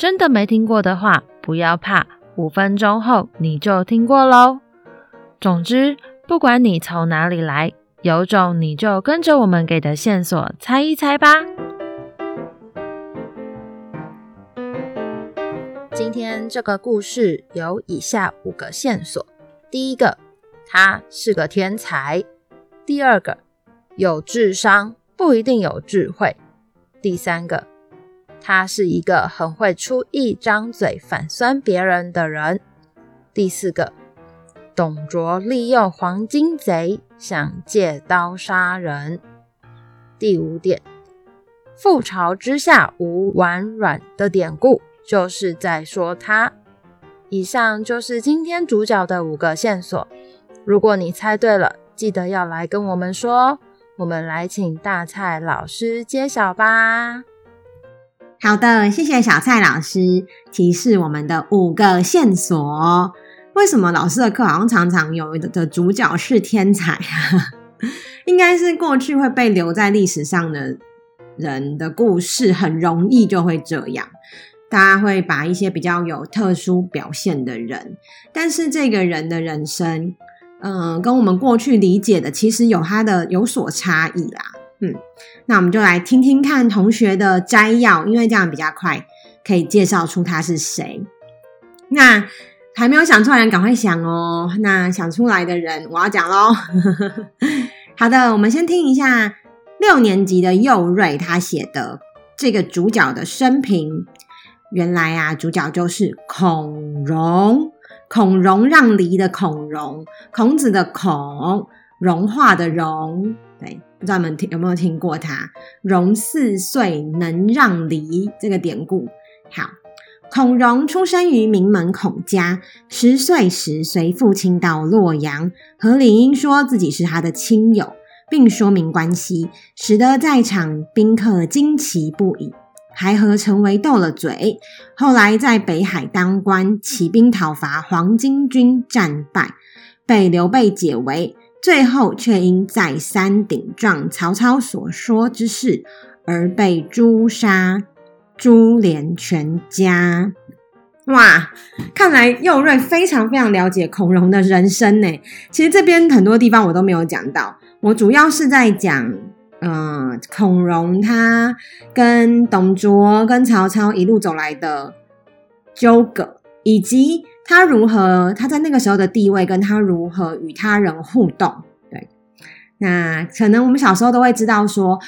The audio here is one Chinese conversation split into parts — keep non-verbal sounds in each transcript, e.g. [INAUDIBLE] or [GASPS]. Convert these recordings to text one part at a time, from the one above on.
真的没听过的话，不要怕，五分钟后你就听过喽。总之，不管你从哪里来，有种你就跟着我们给的线索猜一猜吧。今天这个故事有以下五个线索：第一个，他是个天才；第二个，有智商不一定有智慧；第三个。他是一个很会出一张嘴反酸别人的人。第四个，董卓利用黄巾贼想借刀杀人。第五点，覆巢之下无完卵的典故，就是在说他。以上就是今天主角的五个线索。如果你猜对了，记得要来跟我们说。我们来请大蔡老师揭晓吧。好的，谢谢小蔡老师提示我们的五个线索。为什么老师的课好像常常有的主角是天才啊？[LAUGHS] 应该是过去会被留在历史上的人的故事，很容易就会这样。大家会把一些比较有特殊表现的人，但是这个人的人生，嗯、跟我们过去理解的其实有他的有所差异啦。嗯，那我们就来听听看同学的摘要，因为这样比较快，可以介绍出他是谁。那还没有想出来的人赶快想哦。那想出来的人，我要讲喽。[LAUGHS] 好的，我们先听一下六年级的佑瑞他写的这个主角的生平。原来啊，主角就是孔融，孔融让梨的孔融，孔子的孔，融化的融，对。不知道你们听有没有听过他“融四岁能让梨”这个典故？好，孔融出生于名门孔家，十岁时随父亲到洛阳，和李英说自己是他的亲友，并说明关系，使得在场宾客惊奇不已，还和陈维斗了嘴。后来在北海当官，起兵讨伐黄巾军，战败，被刘备解围。最后却因再三顶撞曹操所说之事，而被诛杀，株连全家。哇，看来佑瑞非常非常了解孔融的人生呢。其实这边很多地方我都没有讲到，我主要是在讲，嗯、呃，孔融他跟董卓、跟曹操一路走来的纠葛，以及。他如何？他在那个时候的地位，跟他如何与他人互动？对，那可能我们小时候都会知道说，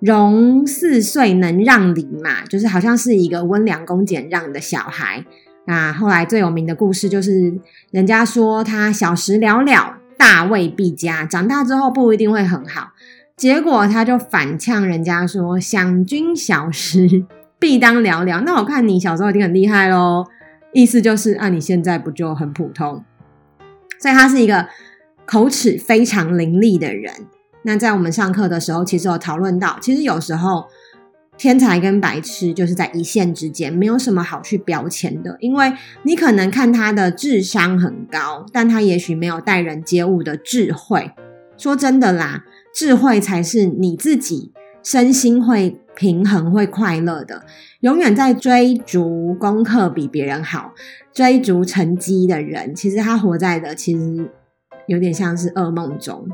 融四岁能让梨嘛，就是好像是一个温良恭俭让的小孩。那后来最有名的故事就是，人家说他小时了了，大未必佳，长大之后不一定会很好。结果他就反呛人家说，想君小时必当了了。那我看你小时候一定很厉害喽。意思就是，啊，你现在不就很普通？所以他是一个口齿非常伶俐的人。那在我们上课的时候，其实有讨论到，其实有时候天才跟白痴就是在一线之间，没有什么好去标签的。因为你可能看他的智商很高，但他也许没有待人接物的智慧。说真的啦，智慧才是你自己身心会平衡、会快乐的。永远在追逐功课比别人好、追逐成绩的人，其实他活在的其实有点像是噩梦中。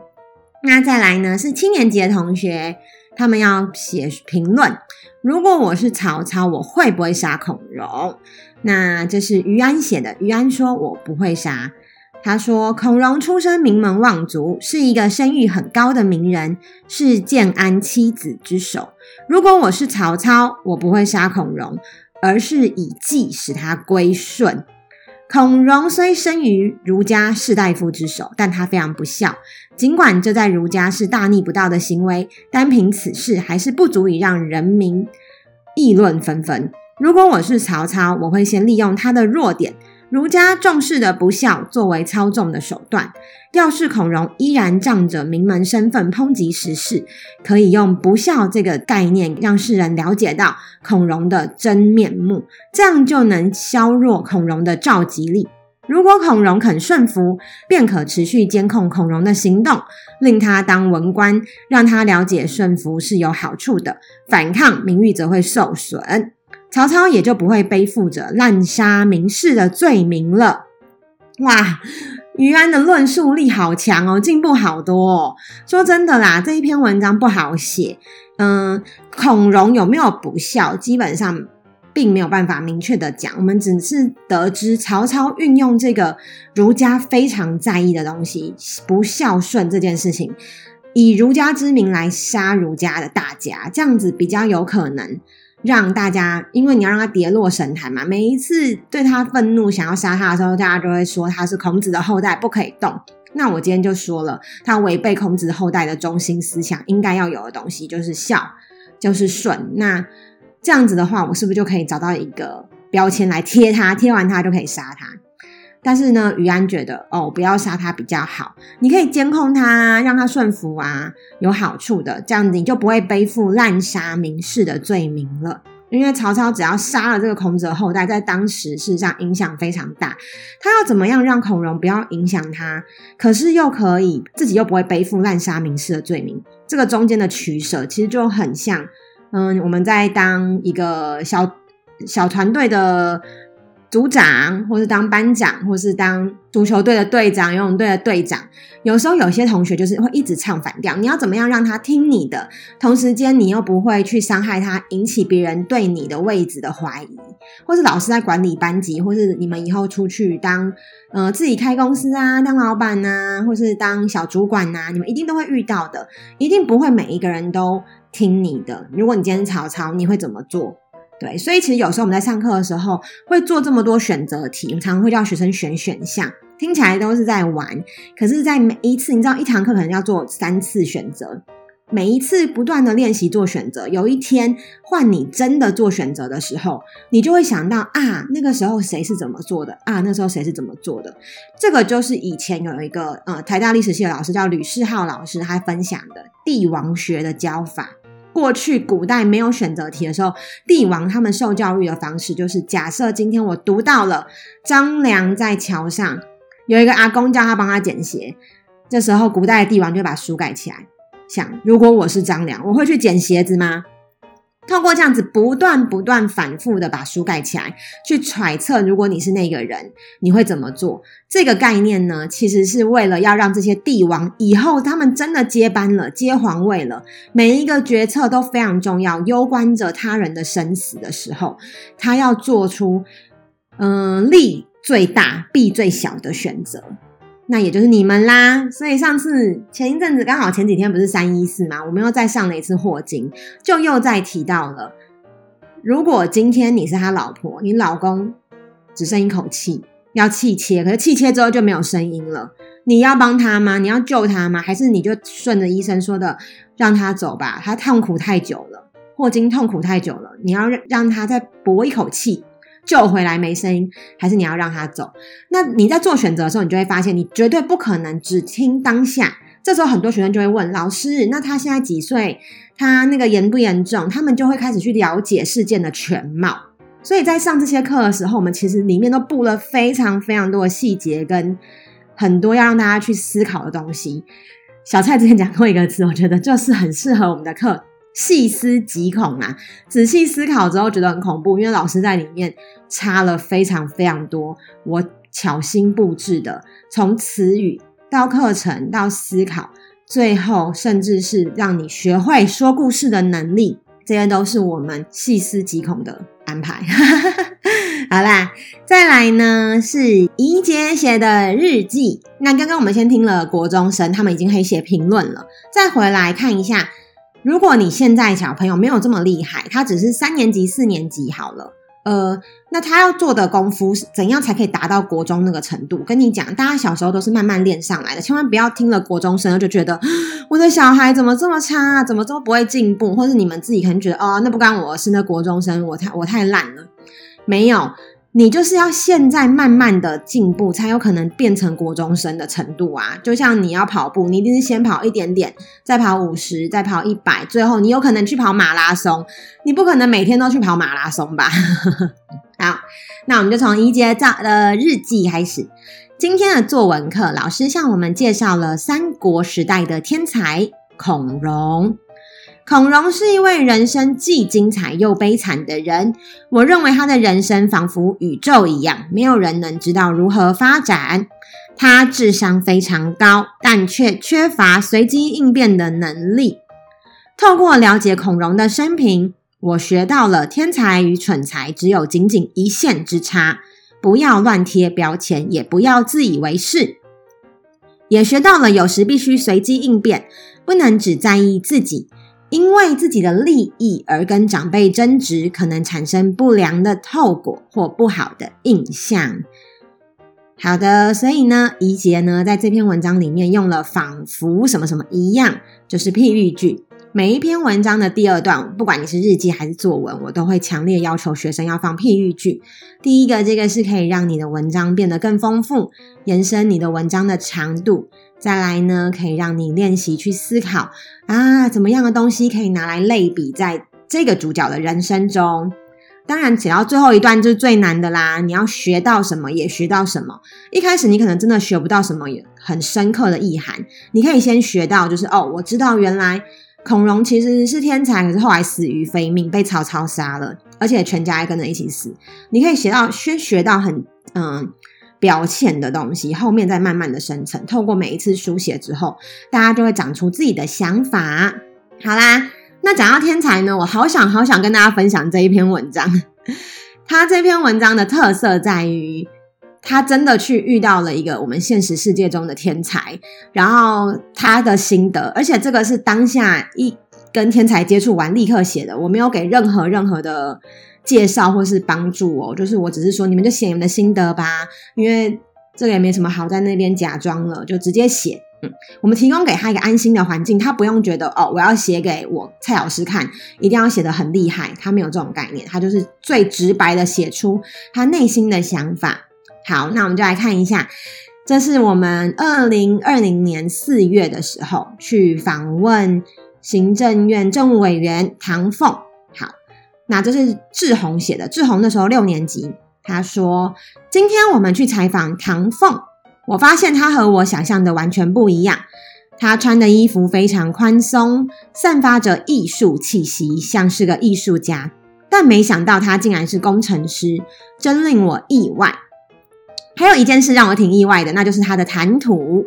那再来呢，是七年级的同学，他们要写评论。如果我是曹操，我会不会杀孔融？那这是于安写的。于安说：“我不会杀。”他说：“孔融出身名门望族，是一个声誉很高的名人，是建安七子之首。如果我是曹操，我不会杀孔融，而是以计使他归顺。孔融虽生于儒家士大夫之手，但他非常不孝。尽管这在儒家是大逆不道的行为，单凭此事还是不足以让人民议论纷纷。如果我是曹操，我会先利用他的弱点。儒家重视的不孝作为操纵的手段，要是孔融依然仗着名门身份抨击时事，可以用不孝这个概念让世人了解到孔融的真面目，这样就能削弱孔融的召集力。如果孔融肯顺服，便可持续监控孔融的行动，令他当文官，让他了解顺服是有好处的，反抗名誉则会受损。曹操也就不会背负着滥杀名士的罪名了。哇，于安的论述力好强哦，进步好多哦。说真的啦，这一篇文章不好写。嗯，孔融有没有不孝，基本上并没有办法明确的讲。我们只是得知曹操运用这个儒家非常在意的东西——不孝顺这件事情，以儒家之名来杀儒家的大家，这样子比较有可能。让大家，因为你要让他跌落神坛嘛，每一次对他愤怒，想要杀他的时候，大家都会说他是孔子的后代，不可以动。那我今天就说了，他违背孔子后代的中心思想，应该要有的东西就是孝，就是顺。那这样子的话，我是不是就可以找到一个标签来贴他？贴完他就可以杀他？但是呢，于安觉得哦，不要杀他比较好。你可以监控他，让他顺服啊，有好处的。这样子你就不会背负滥杀名士的罪名了。因为曹操只要杀了这个孔子的后代，在当时事实上影响非常大。他要怎么样让孔融不要影响他，可是又可以自己又不会背负滥杀名士的罪名？这个中间的取舍，其实就很像，嗯，我们在当一个小小团队的。组长，或是当班长，或是当足球队的队长、游泳队的队长，有时候有些同学就是会一直唱反调。你要怎么样让他听你的？同时间你又不会去伤害他，引起别人对你的位置的怀疑，或是老师在管理班级，或是你们以后出去当呃自己开公司啊，当老板呐、或是当小主管呐、你们一定都会遇到的，一定不会每一个人都听你的。如果你今天是曹操，你会怎么做？对，所以其实有时候我们在上课的时候会做这么多选择题，我们常常会叫学生选选项，听起来都是在玩。可是，在每一次，你知道一堂课可能要做三次选择，每一次不断的练习做选择，有一天换你真的做选择的时候，你就会想到啊，那个时候谁是怎么做的啊？那时候谁是怎么做的？这个就是以前有一个呃台大历史系的老师叫吕世浩老师，他分享的帝王学的教法。过去古代没有选择题的时候，帝王他们受教育的方式就是：假设今天我读到了张良在桥上有一个阿公叫他帮他捡鞋，这时候古代的帝王就把书盖起来，想：如果我是张良，我会去捡鞋子吗？透过这样子不断不断反复的把书盖起来，去揣测，如果你是那个人，你会怎么做？这个概念呢，其实是为了要让这些帝王以后他们真的接班了、接皇位了，每一个决策都非常重要，攸关着他人的生死的时候，他要做出嗯、利最大、弊最小的选择。那也就是你们啦，所以上次前一阵子刚好前几天不是三一四吗？我们又再上了一次霍金，就又再提到了，如果今天你是他老婆，你老公只剩一口气要气切，可是气切之后就没有声音了，你要帮他吗？你要救他吗？还是你就顺着医生说的让他走吧？他痛苦太久了，霍金痛苦太久了，你要让让他再搏一口气。救回来没声音，还是你要让他走？那你在做选择的时候，你就会发现，你绝对不可能只听当下。这时候，很多学生就会问老师：“那他现在几岁？他那个严不严重？”他们就会开始去了解事件的全貌。所以在上这些课的时候，我们其实里面都布了非常非常多的细节，跟很多要让大家去思考的东西。小蔡之前讲过一个词，我觉得就是很适合我们的课。细思极恐啊！仔细思考之后觉得很恐怖，因为老师在里面插了非常非常多我巧心布置的，从词语到课程到思考，最后甚至是让你学会说故事的能力，这些都是我们细思极恐的安排。[LAUGHS] 好啦，再来呢是怡姐写的日记。那刚刚我们先听了国中生，他们已经可以写评论了，再回来看一下。如果你现在小朋友没有这么厉害，他只是三年级、四年级好了，呃，那他要做的功夫是怎样才可以达到国中那个程度？跟你讲，大家小时候都是慢慢练上来的，千万不要听了国中生就觉得 [GASPS] 我的小孩怎么这么差，怎么这么不会进步，或是你们自己可能觉得哦，那不关我的事，那国中生我太我太烂了。没有。你就是要现在慢慢的进步，才有可能变成国中生的程度啊！就像你要跑步，你一定是先跑一点点，再跑五十，再跑一百，最后你有可能去跑马拉松。你不可能每天都去跑马拉松吧？[LAUGHS] 好，那我们就从一节造的日记开始。今天的作文课，老师向我们介绍了三国时代的天才孔融。孔融是一位人生既精彩又悲惨的人。我认为他的人生仿佛宇宙一样，没有人能知道如何发展。他智商非常高，但却缺乏随机应变的能力。透过了解孔融的生平，我学到了天才与蠢才只有仅仅一线之差。不要乱贴标签，也不要自以为是。也学到了有时必须随机应变，不能只在意自己。因为自己的利益而跟长辈争执，可能产生不良的后果或不好的印象。好的，所以呢，怡洁呢在这篇文章里面用了仿佛什么什么一样，就是譬喻句。每一篇文章的第二段，不管你是日记还是作文，我都会强烈要求学生要放譬喻句。第一个，这个是可以让你的文章变得更丰富，延伸你的文章的长度。再来呢，可以让你练习去思考啊，怎么样的东西可以拿来类比在这个主角的人生中。当然，写到最后一段就是最难的啦。你要学到什么，也学到什么。一开始你可能真的学不到什么很深刻的意涵，你可以先学到，就是哦，我知道原来孔融其实是天才，可是后来死于非命，被曹操杀了，而且全家还跟着一起死。你可以学到，先学到很嗯。表浅的东西，后面再慢慢的生成。透过每一次书写之后，大家就会长出自己的想法。好啦，那讲到天才呢，我好想好想跟大家分享这一篇文章。[LAUGHS] 他这篇文章的特色在于，他真的去遇到了一个我们现实世界中的天才，然后他的心得，而且这个是当下一跟天才接触完立刻写的，我没有给任何任何的。介绍或是帮助哦，就是我只是说，你们就写你们的心得吧，因为这个也没什么好在那边假装了，就直接写。嗯，我们提供给他一个安心的环境，他不用觉得哦，我要写给我蔡老师看，一定要写得很厉害，他没有这种概念，他就是最直白的写出他内心的想法。好，那我们就来看一下，这是我们二零二零年四月的时候去访问行政院政务委员唐凤。好那这是志宏写的，志宏那时候六年级。他说：“今天我们去采访唐凤，我发现他和我想象的完全不一样。他穿的衣服非常宽松，散发着艺术气息，像是个艺术家。但没想到他竟然是工程师，真令我意外。还有一件事让我挺意外的，那就是他的谈吐。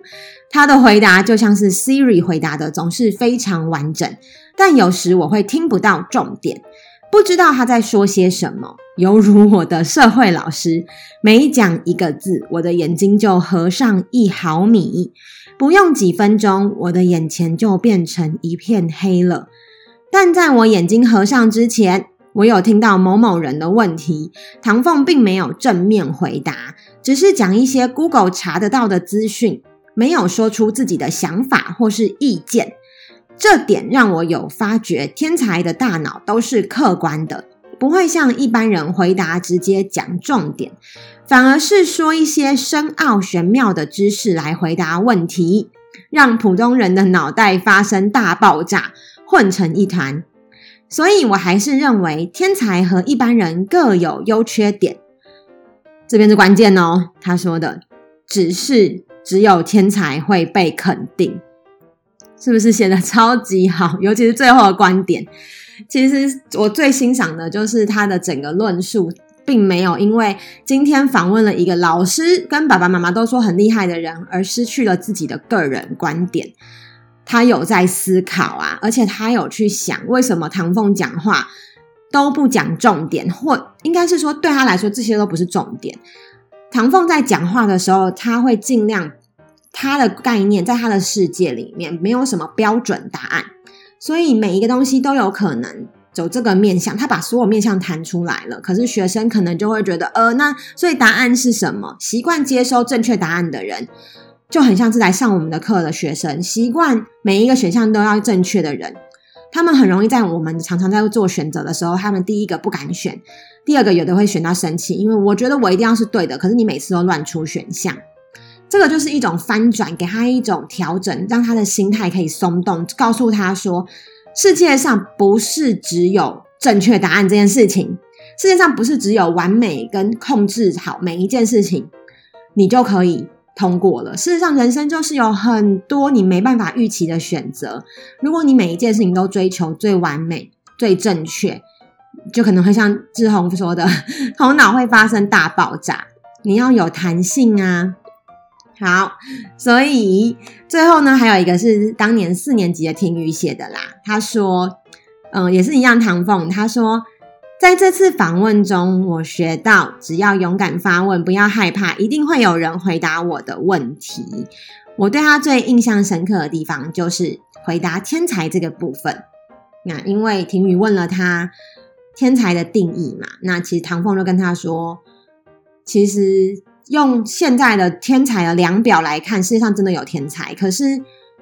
他的回答就像是 Siri 回答的，总是非常完整，但有时我会听不到重点。”不知道他在说些什么，犹如我的社会老师，每讲一个字，我的眼睛就合上一毫米，不用几分钟，我的眼前就变成一片黑了。但在我眼睛合上之前，我有听到某某人的问题，唐凤并没有正面回答，只是讲一些 Google 查得到的资讯，没有说出自己的想法或是意见。这点让我有发觉，天才的大脑都是客观的，不会像一般人回答直接讲重点，反而是说一些深奥玄妙的知识来回答问题，让普通人的脑袋发生大爆炸，混成一团。所以我还是认为，天才和一般人各有优缺点。这边是关键哦，他说的，只是只有天才会被肯定。是不是写得超级好？尤其是最后的观点，其实我最欣赏的就是他的整个论述，并没有因为今天访问了一个老师跟爸爸妈妈都说很厉害的人而失去了自己的个人观点。他有在思考啊，而且他有去想为什么唐凤讲话都不讲重点，或应该是说对他来说这些都不是重点。唐凤在讲话的时候，他会尽量。他的概念在他的世界里面没有什么标准答案，所以每一个东西都有可能走这个面向。他把所有面向谈出来了，可是学生可能就会觉得，呃，那所以答案是什么？习惯接收正确答案的人，就很像是来上我们的课的学生，习惯每一个选项都要正确的人，他们很容易在我们常常在做选择的时候，他们第一个不敢选，第二个有的会选到生气，因为我觉得我一定要是对的，可是你每次都乱出选项，这个就是一种翻转，给他一种调整，让他的心态可以松动，告诉他说，世界上不是只有正确答案这件事情，世界上不是只有完美跟控制好每一件事情，你就可以。通过了。事实上，人生就是有很多你没办法预期的选择。如果你每一件事情都追求最完美、最正确，就可能会像志宏说的，头脑会发生大爆炸。你要有弹性啊。好，所以最后呢，还有一个是当年四年级的听雨写的啦。他说，嗯，也是一样，唐凤他说。在这次访问中，我学到只要勇敢发问，不要害怕，一定会有人回答我的问题。我对他最印象深刻的地方就是回答天才这个部分。那因为婷雨问了他天才的定义嘛，那其实唐凤就跟他说，其实用现在的天才的量表来看，世界上真的有天才，可是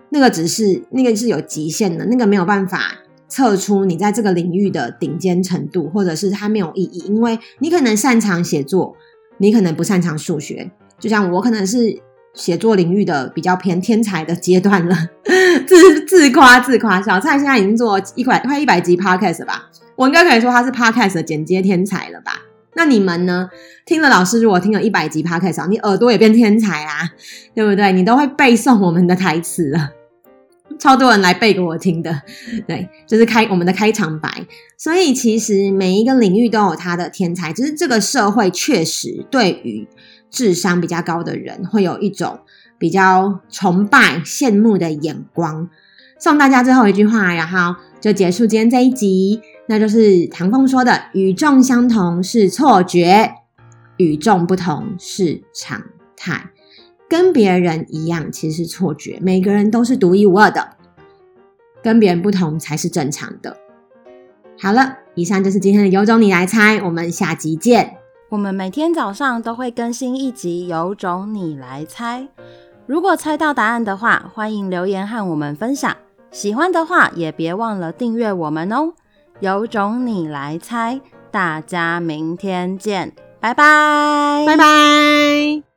那个只是那个是有极限的，那个没有办法。测出你在这个领域的顶尖程度，或者是它没有意义，因为你可能擅长写作，你可能不擅长数学。就像我可能是写作领域的比较偏天才的阶段了，[LAUGHS] 自自夸自夸。小蔡现在已经做一百快一百集 podcast 了吧？我应该可以说他是 podcast 的剪接天才了吧？那你们呢？听了老师如果听了一百集 podcast，你耳朵也变天才啊，对不对？你都会背诵我们的台词了。超多人来背给我听的，对，就是开我们的开场白。所以其实每一个领域都有他的天才，只是这个社会确实对于智商比较高的人会有一种比较崇拜、羡慕的眼光。送大家最后一句话，然后就结束今天这一集，那就是唐凤说的：“与众相同是错觉，与众不同是常态。”跟别人一样其实是错觉，每个人都是独一无二的，跟别人不同才是正常的。好了，以上就是今天的有种你来猜，我们下集见。我们每天早上都会更新一集有种你来猜，如果猜到答案的话，欢迎留言和我们分享。喜欢的话也别忘了订阅我们哦。有种你来猜，大家明天见，拜拜，拜拜。